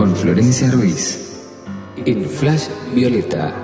con Florencia Ruiz en Flash Violeta.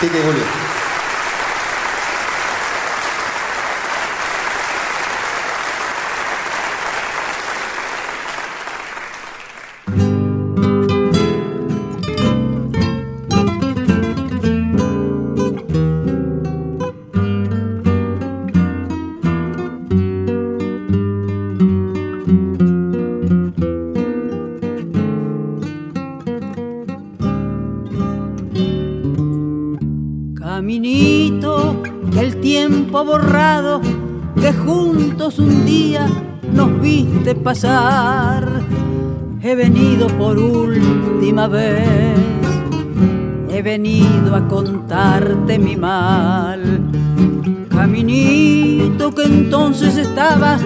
Quique Julio. Que juntos un día nos viste pasar. He venido por última vez, he venido a contarte mi mal. Caminito que entonces estabas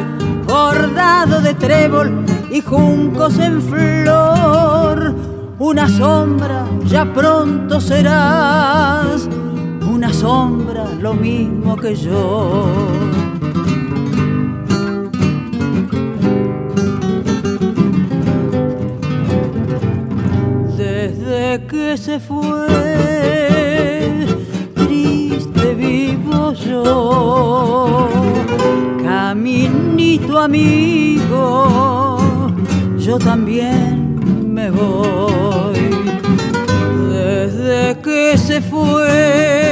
bordado de trébol y juncos en flor. Una sombra ya pronto serás, una sombra lo mismo que yo. Desde que se fue, triste vivo yo, caminito amigo, yo también me voy. Desde que se fue,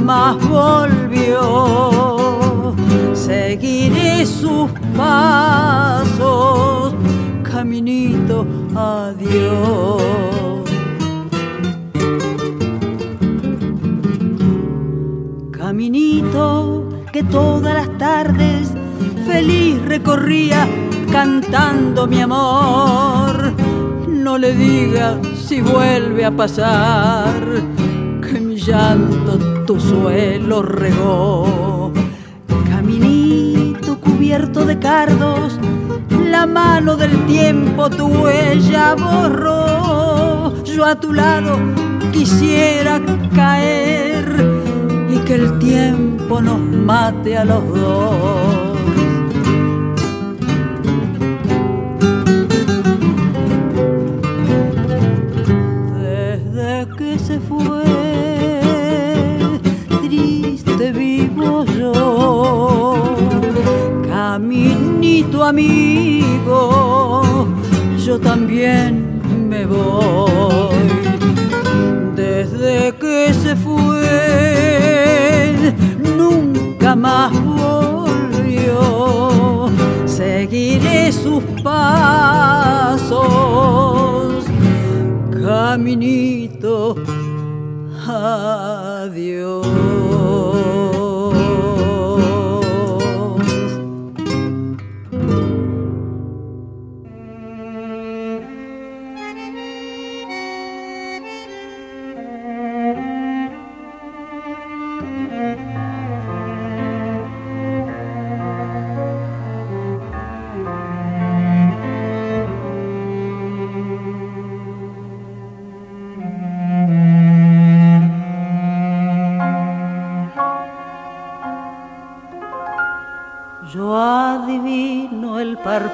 nunca más volvió. Seguiré sus pasos, caminito, adiós. Caminito que todas las tardes feliz recorría cantando mi amor. No le digas si vuelve a pasar llanto tu suelo regó. Caminito cubierto de cardos, la mano del tiempo tu huella borró. Yo a tu lado quisiera caer y que el tiempo nos mate a los dos. Amigo, yo también me voy. Desde que se fue, nunca más volvió. Seguiré sus pasos, caminito, adiós.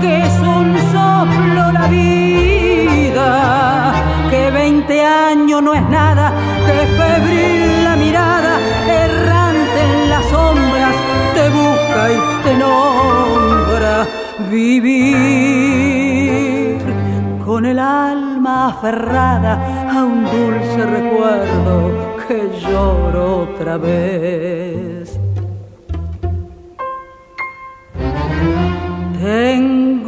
que es un soplo la vida, que veinte años no es nada, que febril la mirada, errante en las sombras, te busca y te nombra vivir con el alma aferrada a un dulce recuerdo que lloro otra vez.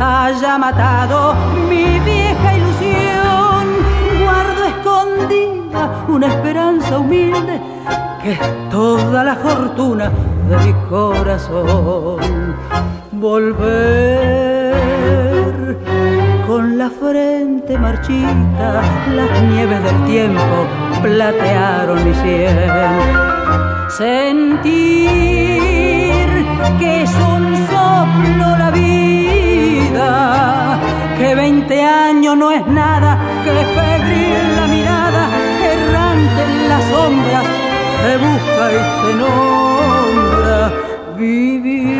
haya matado mi vieja ilusión. Guardo escondida una esperanza humilde que es toda la fortuna de mi corazón. Volver con la frente marchita, las nieves del tiempo platearon mi sien sentir que es un soplo la vida, que veinte años no es nada, que febril la mirada, errante en las sombras, te busca y te nombra vivir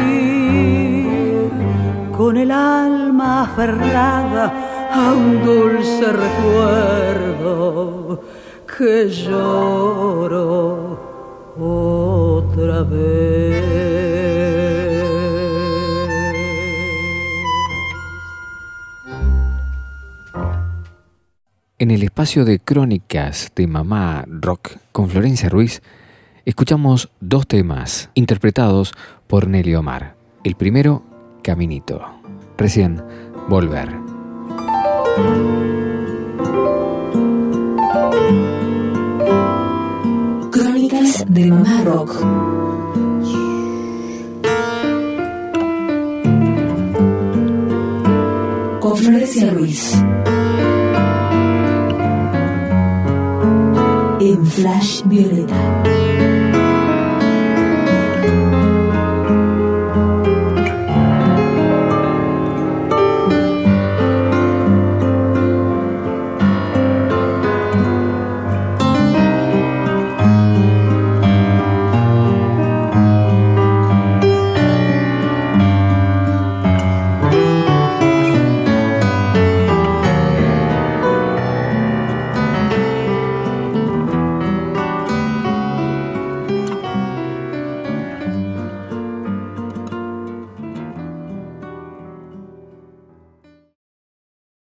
con el alma aferrada a un dulce recuerdo que lloro otra vez. En el espacio de crónicas de Mamá Rock con Florencia Ruiz, escuchamos dos temas interpretados por Nelly Omar. El primero, Caminito. Recién, Volver. de Mamá Rock. Con Florencia Ruiz. Flash Violeta.